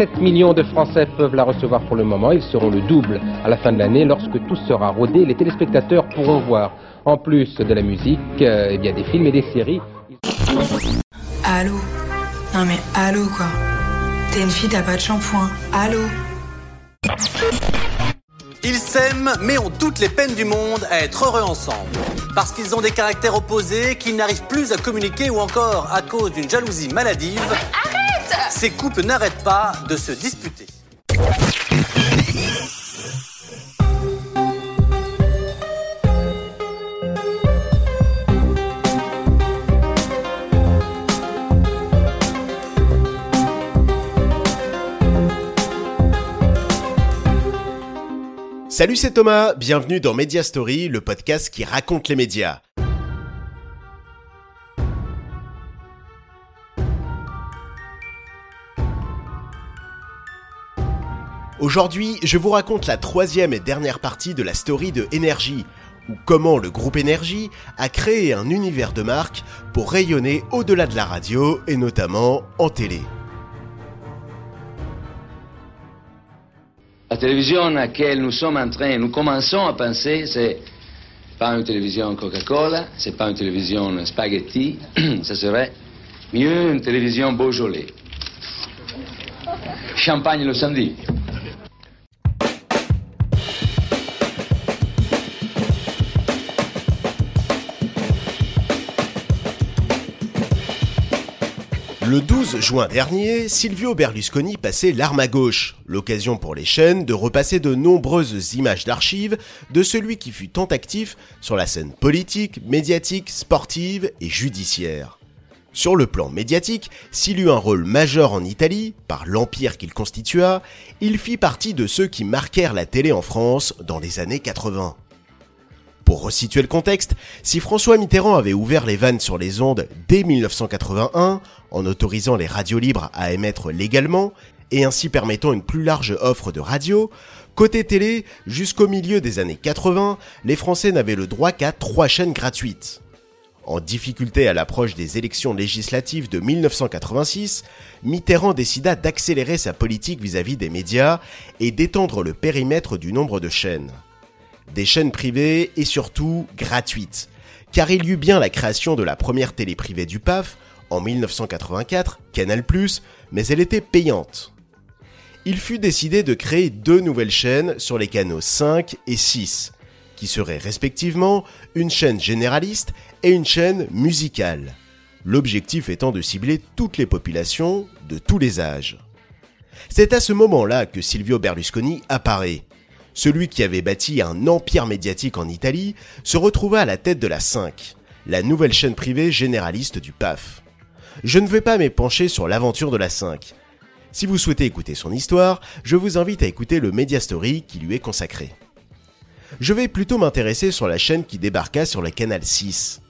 7 millions de Français peuvent la recevoir pour le moment. Ils seront le double à la fin de l'année. Lorsque tout sera rodé, les téléspectateurs pourront voir, en plus de la musique, euh, bien des films et des séries. Allô? Non mais allô quoi? T'es une fille, t'as pas de shampoing. Allô? Ils s'aiment, mais ont toutes les peines du monde à être heureux ensemble. Parce qu'ils ont des caractères opposés, qu'ils n'arrivent plus à communiquer ou encore à cause d'une jalousie maladive. Arrête Ces couples n'arrêtent pas de se disputer. Salut, c'est Thomas, bienvenue dans Media Story, le podcast qui raconte les médias. Aujourd'hui, je vous raconte la troisième et dernière partie de la story de Énergie, ou comment le groupe Énergie a créé un univers de marque pour rayonner au-delà de la radio et notamment en télé. La télévision à laquelle nous sommes en train, nous commençons à penser, c'est pas une télévision Coca-Cola, c'est pas une télévision spaghetti, ce serait mieux une télévision Beaujolais. Champagne le samedi. Le 12 juin dernier, Silvio Berlusconi passait l'arme à gauche, l'occasion pour les chaînes de repasser de nombreuses images d'archives de celui qui fut tant actif sur la scène politique, médiatique, sportive et judiciaire. Sur le plan médiatique, s'il eut un rôle majeur en Italie, par l'empire qu'il constitua, il fit partie de ceux qui marquèrent la télé en France dans les années 80. Pour resituer le contexte, si François Mitterrand avait ouvert les vannes sur les ondes dès 1981, en autorisant les radios libres à émettre légalement, et ainsi permettant une plus large offre de radio, côté télé, jusqu'au milieu des années 80, les Français n'avaient le droit qu'à trois chaînes gratuites. En difficulté à l'approche des élections législatives de 1986, Mitterrand décida d'accélérer sa politique vis-à-vis des médias et d'étendre le périmètre du nombre de chaînes des chaînes privées et surtout gratuites. Car il y eut bien la création de la première télé privée du PAF en 1984, Canal+, mais elle était payante. Il fut décidé de créer deux nouvelles chaînes sur les canaux 5 et 6, qui seraient respectivement une chaîne généraliste et une chaîne musicale. L'objectif étant de cibler toutes les populations de tous les âges. C'est à ce moment-là que Silvio Berlusconi apparaît, celui qui avait bâti un empire médiatique en Italie, se retrouva à la tête de la 5, la nouvelle chaîne privée généraliste du PAF. Je ne vais pas m'épancher sur l'aventure de la 5. Si vous souhaitez écouter son histoire, je vous invite à écouter le Media Story qui lui est consacré. Je vais plutôt m'intéresser sur la chaîne qui débarqua sur le canal 6.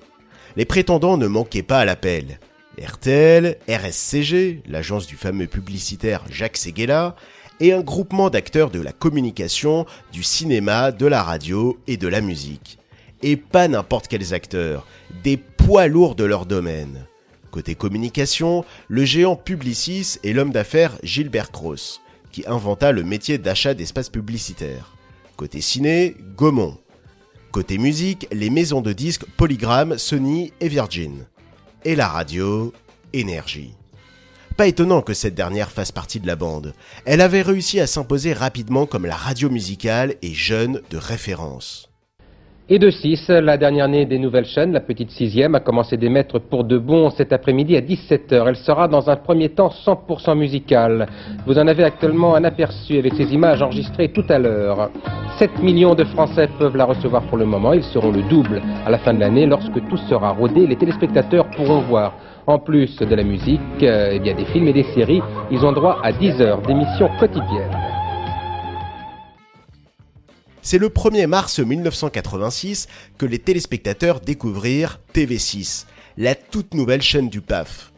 Les prétendants ne manquaient pas à l'appel. RTL, RSCG, l'agence du fameux publicitaire Jacques Seguela, et un groupement d'acteurs de la communication, du cinéma, de la radio et de la musique. Et pas n'importe quels acteurs, des poids lourds de leur domaine. Côté communication, le géant Publicis et l'homme d'affaires Gilbert Cross, qui inventa le métier d'achat d'espaces publicitaires. Côté ciné, Gaumont. Côté musique, les maisons de disques Polygram, Sony et Virgin. Et la radio, Énergie. Pas étonnant que cette dernière fasse partie de la bande. Elle avait réussi à s'imposer rapidement comme la radio musicale et jeune de référence. Et de 6, la dernière née des nouvelles chaînes, la petite sixième, a commencé d'émettre pour de bon cet après-midi à 17h. Elle sera dans un premier temps 100% musicale. Vous en avez actuellement un aperçu avec ces images enregistrées tout à l'heure. 7 millions de Français peuvent la recevoir pour le moment. Ils seront le double à la fin de l'année. Lorsque tout sera rodé, les téléspectateurs pourront voir, en plus de la musique, euh, eh bien des films et des séries. Ils ont droit à 10 heures d'émissions quotidiennes. C'est le 1er mars 1986 que les téléspectateurs découvrirent TV6, la toute nouvelle chaîne du PAF.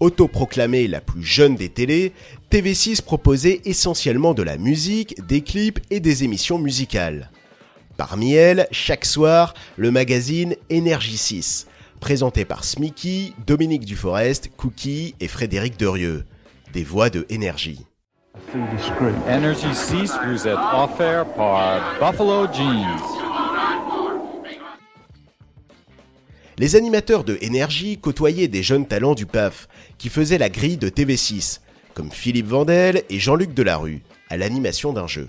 Autoproclamée la plus jeune des télés, TV6 proposait essentiellement de la musique, des clips et des émissions musicales. Parmi elles, chaque soir, le magazine Énergie 6, présenté par Smicky, Dominique Duforest, Cookie et Frédéric Derieux, des voix de Énergie. Energy 6, vous êtes offert par Buffalo Jeans. Les animateurs de Énergie côtoyaient des jeunes talents du PAF qui faisaient la grille de TV6, comme Philippe Vandel et Jean-Luc Delarue, à l'animation d'un jeu.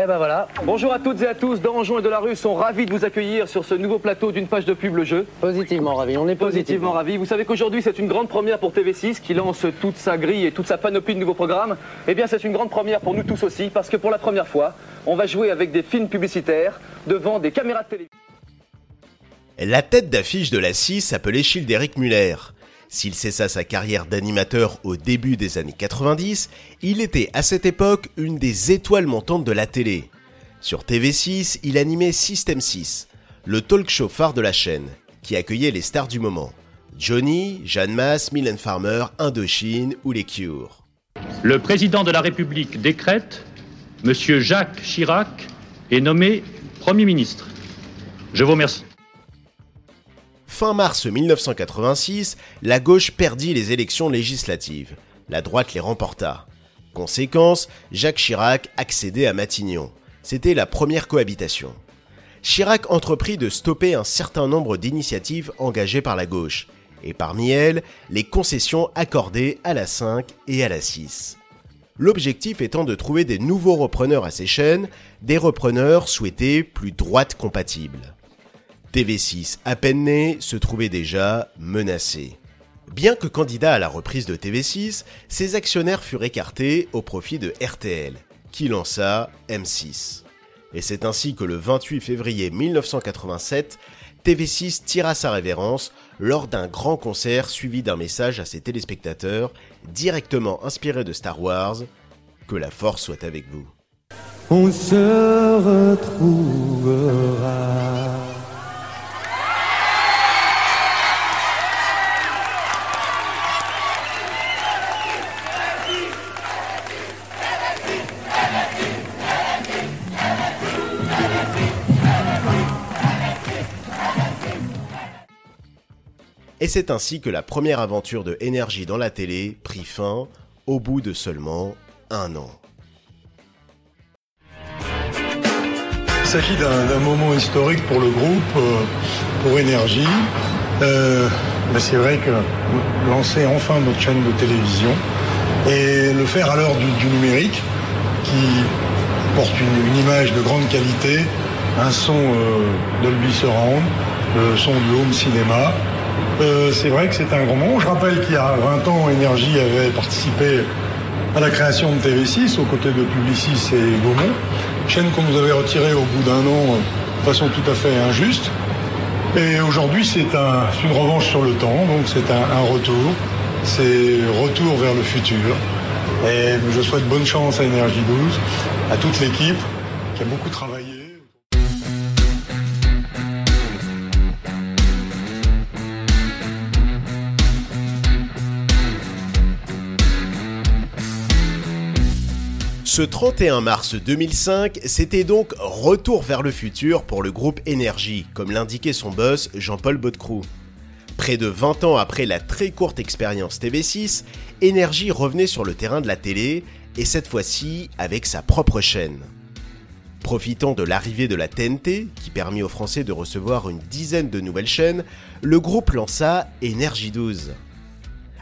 Eh ben voilà. Bonjour à toutes et à tous. Danjon et Delarue sont ravis de vous accueillir sur ce nouveau plateau d'une page de pub le jeu. Positivement ravis, on est Positivement ravis. Vous savez qu'aujourd'hui c'est une grande première pour TV6 qui lance toute sa grille et toute sa panoplie de nouveaux programmes. Eh bien c'est une grande première pour nous tous aussi parce que pour la première fois, on va jouer avec des films publicitaires devant des caméras de télévision. La tête d'affiche de la 6 s'appelait Childeric Muller. S'il cessa sa carrière d'animateur au début des années 90, il était à cette époque une des étoiles montantes de la télé. Sur TV6, il animait System 6, le talk show phare de la chaîne, qui accueillait les stars du moment. Johnny, Jeanne Masse, Mylène Farmer, Indochine ou les Cure. Le président de la République décrète, M. Jacques Chirac est nommé Premier ministre. Je vous remercie. Fin mars 1986, la gauche perdit les élections législatives. La droite les remporta. Conséquence, Jacques Chirac accédait à Matignon. C'était la première cohabitation. Chirac entreprit de stopper un certain nombre d'initiatives engagées par la gauche, et parmi elles, les concessions accordées à la 5 et à la 6. L'objectif étant de trouver des nouveaux repreneurs à ces chaînes, des repreneurs souhaités plus droite compatibles. TV6, à peine né, se trouvait déjà menacé. Bien que candidat à la reprise de TV6, ses actionnaires furent écartés au profit de RTL, qui lança M6. Et c'est ainsi que le 28 février 1987, TV6 tira sa révérence lors d'un grand concert suivi d'un message à ses téléspectateurs directement inspiré de Star Wars. Que la force soit avec vous. On se retrouvera. Et c'est ainsi que la première aventure de Énergie dans la télé prit fin au bout de seulement un an. Il s'agit d'un moment historique pour le groupe, euh, pour Énergie. Euh, c'est vrai que lancer enfin notre chaîne de télévision et le faire à l'heure du, numérique qui porte une, image de grande qualité, un son euh, Dolby Surround, le son du home cinéma, euh, c'est vrai que c'est un grand moment. Je rappelle qu'il y a 20 ans, Énergie avait participé à la création de TV6 aux côtés de Publicis et Gaumont, chaîne qu'on nous avait retirée au bout d'un an de façon tout à fait injuste. Et aujourd'hui, c'est une revanche sur le temps, donc c'est un, un retour. C'est retour vers le futur. Et je souhaite bonne chance à Énergie 12, à toute l'équipe qui a beaucoup travaillé. Ce 31 mars 2005, c'était donc retour vers le futur pour le groupe Énergie, comme l'indiquait son boss Jean-Paul Baudecroux. Près de 20 ans après la très courte expérience TV6, Énergie revenait sur le terrain de la télé, et cette fois-ci avec sa propre chaîne. Profitant de l'arrivée de la TNT, qui permit aux Français de recevoir une dizaine de nouvelles chaînes, le groupe lança Énergie 12.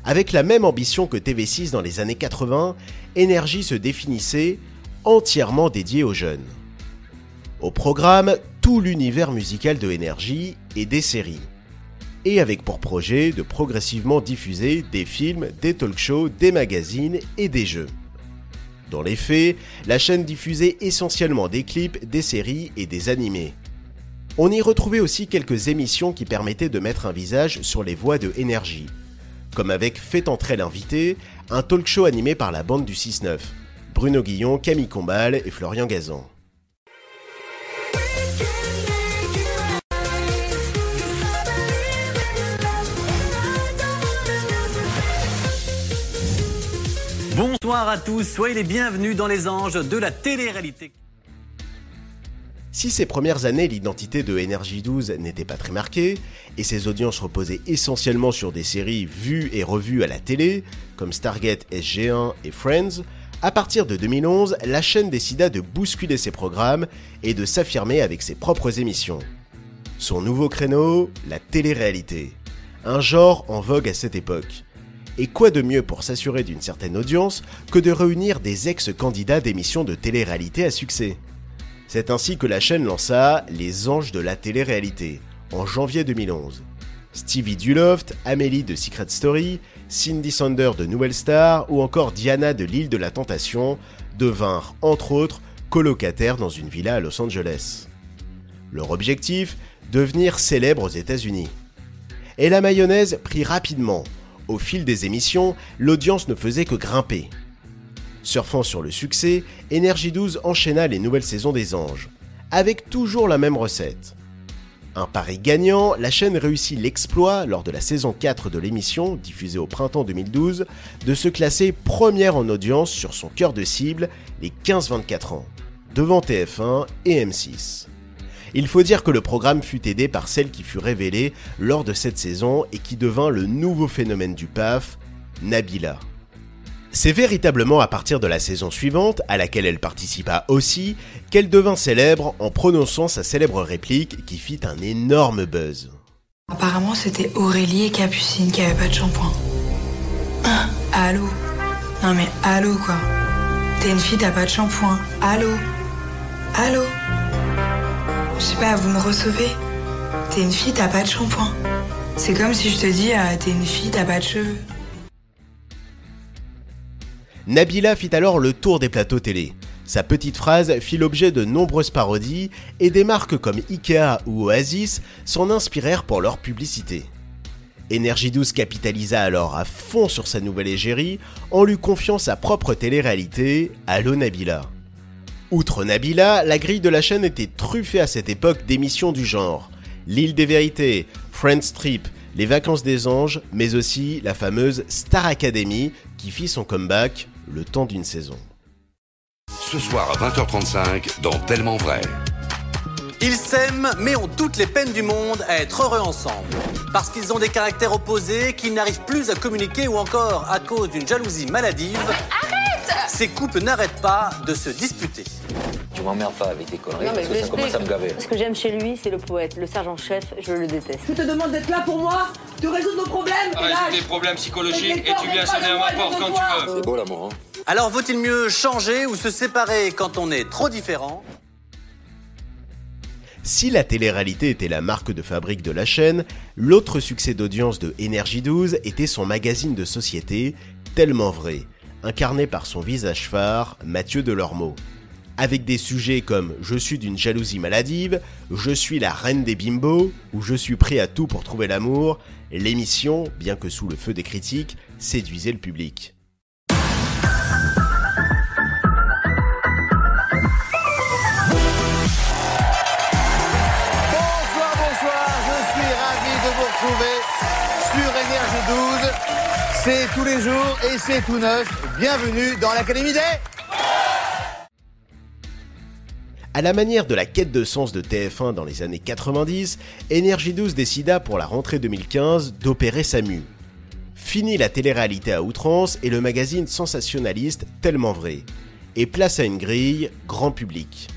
Avec la même ambition que TV6 dans les années 80, Énergie se définissait entièrement dédié aux jeunes. Au programme, tout l'univers musical de Énergie et des séries. Et avec pour projet de progressivement diffuser des films, des talk shows, des magazines et des jeux. Dans les faits, la chaîne diffusait essentiellement des clips, des séries et des animés. On y retrouvait aussi quelques émissions qui permettaient de mettre un visage sur les voix de Énergie, comme avec Fait entrer l'invité, un talk show animé par la bande du 6-9, Bruno Guillon, Camille Combal et Florian Gazan. Bonsoir à tous, soyez les bienvenus dans les anges de la télé-réalité. Si ces premières années, l'identité de Energy 12 n'était pas très marquée, et ses audiences reposaient essentiellement sur des séries vues et revues à la télé, comme Stargate SG1 et Friends, À partir de 2011, la chaîne décida de bousculer ses programmes et de s'affirmer avec ses propres émissions. Son nouveau créneau, la télé-réalité. Un genre en vogue à cette époque. Et quoi de mieux pour s'assurer d'une certaine audience que de réunir des ex-candidats d'émissions de télé-réalité à succès? C'est ainsi que la chaîne lança Les Anges de la télé-réalité en janvier 2011. Stevie Duloft, Amélie de Secret Story, Cindy Sander de Nouvelle Star ou encore Diana de l'île de la Tentation devinrent, entre autres, colocataires dans une villa à Los Angeles. Leur objectif? Devenir célèbres aux États-Unis. Et la mayonnaise prit rapidement. Au fil des émissions, l'audience ne faisait que grimper. Surfant sur le succès, Energy 12 enchaîna les nouvelles saisons des Anges, avec toujours la même recette. Un pari gagnant, la chaîne réussit l'exploit, lors de la saison 4 de l'émission, diffusée au printemps 2012, de se classer première en audience sur son cœur de cible, les 15-24 ans, devant TF1 et M6. Il faut dire que le programme fut aidé par celle qui fut révélée lors de cette saison et qui devint le nouveau phénomène du PAF, Nabila. C'est véritablement à partir de la saison suivante, à laquelle elle participa aussi, qu'elle devint célèbre en prononçant sa célèbre réplique qui fit un énorme buzz. Apparemment, c'était Aurélie et Capucine qui avaient pas de shampoing. Ah, allô? Non mais allô quoi? T'es une fille, t'as pas de shampoing. Allô? Allô? Je sais pas, vous me recevez? T'es une fille, t'as pas de shampoing. C'est comme si je te dis, ah, t'es une fille, t'as pas de cheveux. Nabila fit alors le tour des plateaux télé. Sa petite phrase fit l'objet de nombreuses parodies et des marques comme Ikea ou Oasis s'en inspirèrent pour leur publicité. Energy 12 capitalisa alors à fond sur sa nouvelle égérie en lui confiant sa propre télé-réalité, Allo Nabila. Outre Nabila, la grille de la chaîne était truffée à cette époque d'émissions du genre L'île des vérités, Friends Trip, Les vacances des anges, mais aussi la fameuse Star Academy qui fit son comeback le temps d'une saison. Ce soir à 20h35 dans Tellement Vrai. Ils s'aiment, mais ont toutes les peines du monde à être heureux ensemble. Parce qu'ils ont des caractères opposés, qu'ils n'arrivent plus à communiquer ou encore à cause d'une jalousie maladive. Arrête Ces couples n'arrêtent pas de se disputer. Tu m'emmerdes pas avec tes conneries Non, mais parce que ça commence à me gaver. Ce que j'aime chez lui, c'est le poète, le sergent-chef, je le déteste. Je te demande d'être là pour moi, de résoudre nos problèmes. Résoudre tes problèmes psychologiques et tu viens sonner à ma porte quand tu veux. C'est beau l'amour, hein Alors vaut-il mieux changer ou se séparer quand on est trop différent? Si la télé-réalité était la marque de fabrique de la chaîne, l'autre succès d'audience de Energy 12 était son magazine de société, Tellement Vrai, incarné par son visage phare, Mathieu Delormeau. Avec des sujets comme Je suis d'une jalousie maladive, Je suis la reine des bimbos ou Je suis prêt à tout pour trouver l'amour, l'émission, bien que sous le feu des critiques, séduisait le public. Bonsoir, bonsoir, je suis ravi de vous retrouver sur Énergie 12. C'est tous les jours et c'est tout neuf. Bienvenue dans l'Académie des... À la manière de la quête de sens de TF1 dans les années 90, Energy 12 décida pour la rentrée 2015 d'opérer sa mue. Fini la télé-réalité à outrance et le magazine sensationnaliste Tellement Vrai, et place à une grille grand public.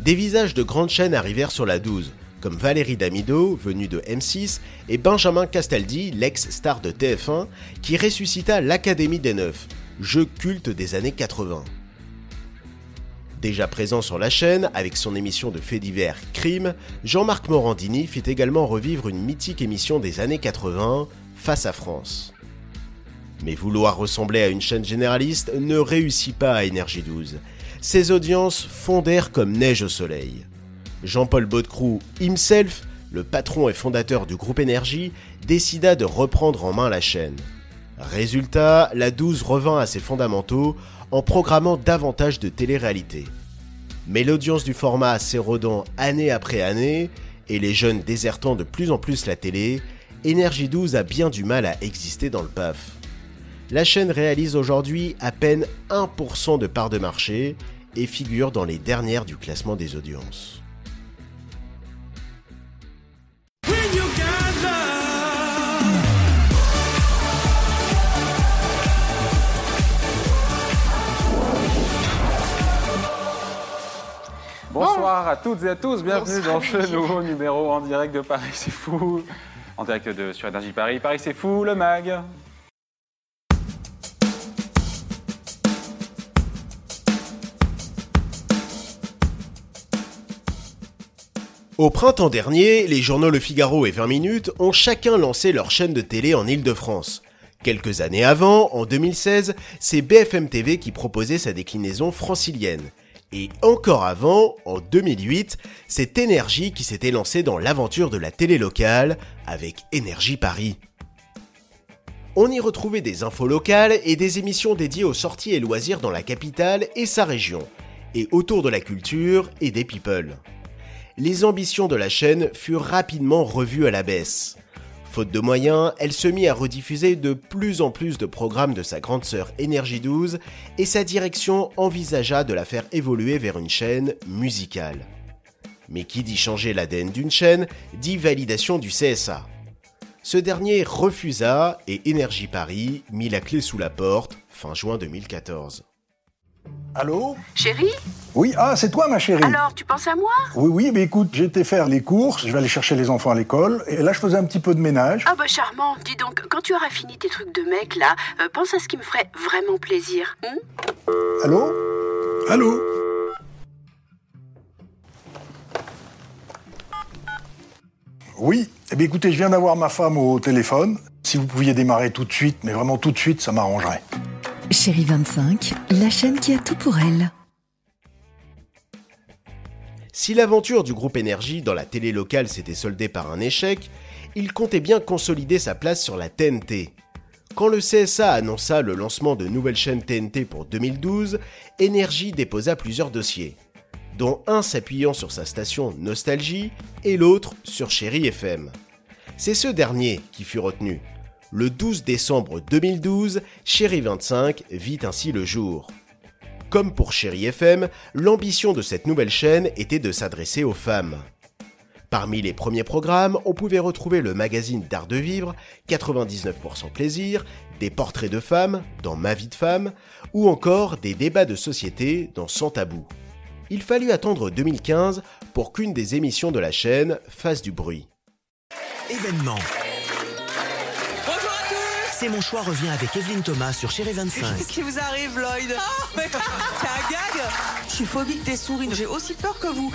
Des visages de grandes chaînes arrivèrent sur la 12, comme Valérie Damido, venue de M6, et Benjamin Castaldi, l'ex-star de TF1, qui ressuscita l'Académie des Neufs, jeu culte des années 80. Déjà présent sur la chaîne avec son émission de faits divers Crime, Jean-Marc Morandini fit également revivre une mythique émission des années 80, Face à France. Mais vouloir ressembler à une chaîne généraliste ne réussit pas à Énergie 12. Ses audiences fondèrent comme neige au soleil. Jean-Paul Baudecroux, himself, le patron et fondateur du groupe Énergie, décida de reprendre en main la chaîne. Résultat, la 12 revint à ses fondamentaux en programmant davantage de télé-réalité. Mais l'audience du format s'érodant année après année, et les jeunes désertant de plus en plus la télé, Énergie 12 a bien du mal à exister dans le PAF. La chaîne réalise aujourd'hui à peine 1% de part de marché et figure dans les dernières du classement des audiences. Bonsoir à toutes et à tous, bienvenue dans ce nouveau numéro en direct de Paris c'est fou, en direct de sur Énergie Paris. Paris c'est fou, le mag. Au printemps dernier, les journaux Le Figaro et 20 minutes ont chacun lancé leur chaîne de télé en Île-de-France. Quelques années avant, en 2016, c'est BFM TV qui proposait sa déclinaison francilienne. Et encore avant, en 2008, c'est Énergie qui s'était lancé dans l'aventure de la télé locale avec Énergie Paris. On y retrouvait des infos locales et des émissions dédiées aux sorties et loisirs dans la capitale et sa région, et autour de la culture et des people les ambitions de la chaîne furent rapidement revues à la baisse. Faute de moyens, elle se mit à rediffuser de plus en plus de programmes de sa grande sœur Énergie 12 et sa direction envisagea de la faire évoluer vers une chaîne musicale. Mais qui dit changer l'ADN d'une chaîne, dit validation du CSA. Ce dernier refusa et Énergie Paris mit la clé sous la porte fin juin 2014. Allô Chérie Oui, ah, c'est toi ma chérie. Alors, tu penses à moi Oui, oui, mais écoute, j'étais faire les courses, je vais aller chercher les enfants à l'école, et là je faisais un petit peu de ménage. Ah bah charmant, dis donc, quand tu auras fini tes trucs de mec là, euh, pense à ce qui me ferait vraiment plaisir. hein Allô Allô Oui, eh bien écoutez, je viens d'avoir ma femme au téléphone. Si vous pouviez démarrer tout de suite, mais vraiment tout de suite, ça m'arrangerait. Chérie 25, la chaîne qui a tout pour elle. Si l'aventure du groupe Énergie dans la télé locale s'était soldée par un échec, il comptait bien consolider sa place sur la TNT. Quand le CSA annonça le lancement de nouvelles chaînes TNT pour 2012, Énergie déposa plusieurs dossiers, dont un s'appuyant sur sa station Nostalgie et l'autre sur Chéri FM. C'est ce dernier qui fut retenu. Le 12 décembre 2012, Chéri 25 vit ainsi le jour. Comme pour Chéri FM, l'ambition de cette nouvelle chaîne était de s'adresser aux femmes. Parmi les premiers programmes, on pouvait retrouver le magazine d'art de vivre, 99% plaisir, des portraits de femmes dans Ma vie de femme, ou encore des débats de société dans Sans tabou. Il fallut attendre 2015 pour qu'une des émissions de la chaîne fasse du bruit. Événement. C'est mon choix revient avec Evelyne Thomas sur Chéri 25. Qu'est-ce qui vous arrive, Lloyd C'est un gag Je suis phobique des souris, j'ai aussi peur que vous.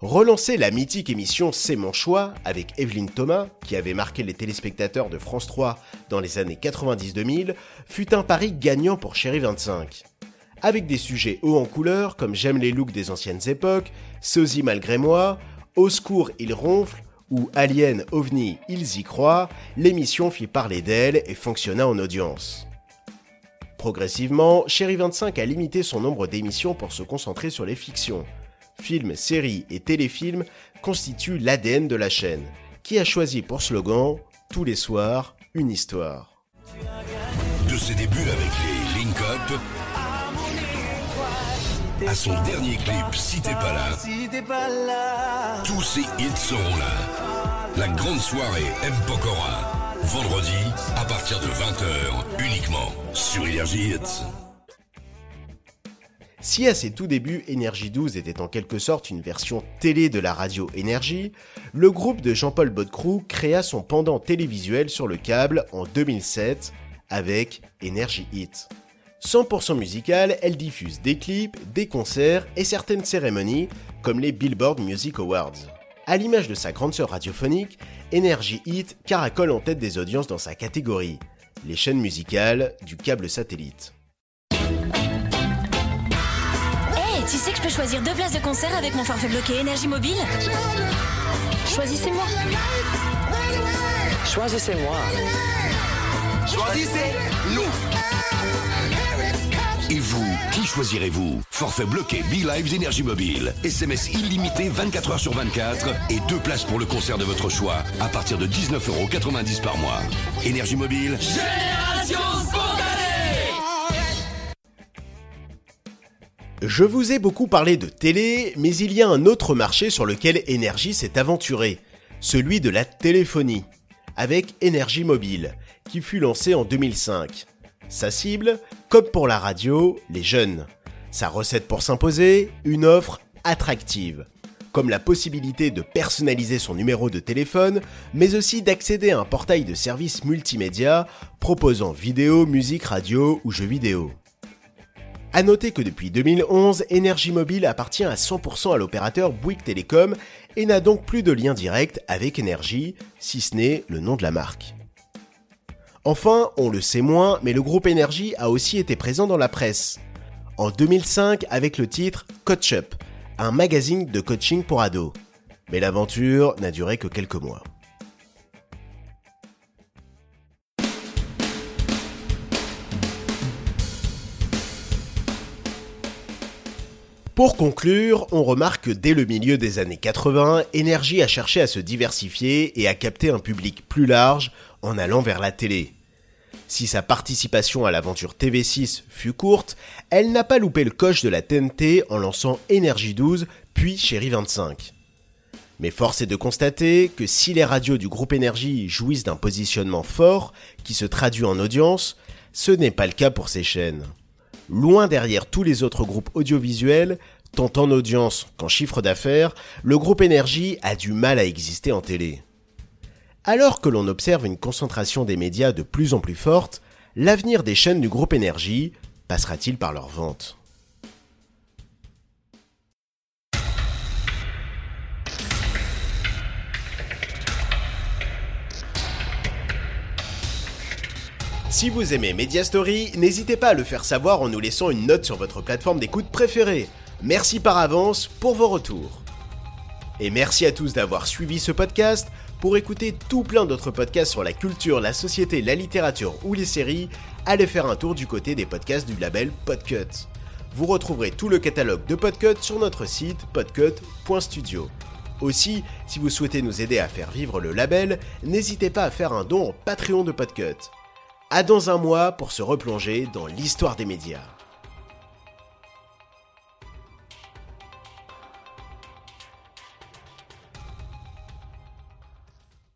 Relancer la mythique émission C'est mon choix avec Evelyne Thomas, qui avait marqué les téléspectateurs de France 3 dans les années 90-2000, fut un pari gagnant pour Chéri 25. Avec des sujets hauts en couleur comme J'aime les looks des anciennes époques, Sosie malgré moi, Au secours il ronfle ou Alien OVNI ils y croient, l'émission fit parler d'elle et fonctionna en audience. Progressivement, Chéri 25 a limité son nombre d'émissions pour se concentrer sur les fictions. Films, séries et téléfilms constituent l'ADN de la chaîne, qui a choisi pour slogan Tous les soirs, une histoire. De ses débuts avec les Link à son dernier clip Si t'es pas là, tous ses hits seront là. La grande soirée M. Pokora, vendredi à partir de 20h uniquement sur Energy Hits. Si à ses tout débuts, Énergie 12 était en quelque sorte une version télé de la radio Énergie, le groupe de Jean-Paul Bodecrou créa son pendant télévisuel sur le câble en 2007 avec Energy Hit. 100% musicale, elle diffuse des clips, des concerts et certaines cérémonies comme les Billboard Music Awards. À l'image de sa grande sœur radiophonique, Energy Hit caracole en tête des audiences dans sa catégorie, les chaînes musicales du câble satellite. Hey, tu sais que je peux choisir deux places de concert avec mon forfait bloqué énergie mobile? Choisissez-moi. Choisissez-moi. Choisissez-nous. Et vous, qui choisirez-vous? Forfait bloqué Be-Live Énergie Mobile. SMS illimité 24 heures sur 24 et deux places pour le concert de votre choix à partir de 19,90€ par mois. Énergie Mobile. Génération spontanée Je vous ai beaucoup parlé de télé, mais il y a un autre marché sur lequel Énergie s'est aventuré, celui de la téléphonie, avec Énergie Mobile, qui fut lancé en 2005. Sa cible, comme pour la radio, les jeunes. Sa recette pour s'imposer Une offre attractive, comme la possibilité de personnaliser son numéro de téléphone, mais aussi d'accéder à un portail de services multimédia proposant vidéo, musique, radio ou jeux vidéo. A noter que depuis 2011, Énergie Mobile appartient à 100% à l'opérateur Bouygues Télécom et n'a donc plus de lien direct avec Énergie, si ce n'est le nom de la marque. Enfin, on le sait moins, mais le groupe Énergie a aussi été présent dans la presse. En 2005 avec le titre Coach Up, un magazine de coaching pour ados. Mais l'aventure n'a duré que quelques mois. Pour conclure, on remarque que dès le milieu des années 80, Energy a cherché à se diversifier et à capter un public plus large en allant vers la télé. Si sa participation à l'aventure TV6 fut courte, elle n'a pas loupé le coche de la TNT en lançant Énergie 12 puis Chérie 25. Mais force est de constater que si les radios du groupe Énergie jouissent d'un positionnement fort qui se traduit en audience, ce n'est pas le cas pour ces chaînes. Loin derrière tous les autres groupes audiovisuels, tant en audience qu'en chiffre d'affaires, le groupe Énergie a du mal à exister en télé. Alors que l'on observe une concentration des médias de plus en plus forte, l'avenir des chaînes du groupe Énergie passera-t-il par leur vente? Si vous aimez Media Story, n'hésitez pas à le faire savoir en nous laissant une note sur votre plateforme d'écoute préférée. Merci par avance pour vos retours. Et merci à tous d'avoir suivi ce podcast. Pour écouter tout plein d'autres podcasts sur la culture, la société, la littérature ou les séries, allez faire un tour du côté des podcasts du label Podcut. Vous retrouverez tout le catalogue de Podcut sur notre site podcut.studio. Aussi, si vous souhaitez nous aider à faire vivre le label, n'hésitez pas à faire un don au Patreon de Podcut. À dans un mois pour se replonger dans l'histoire des médias.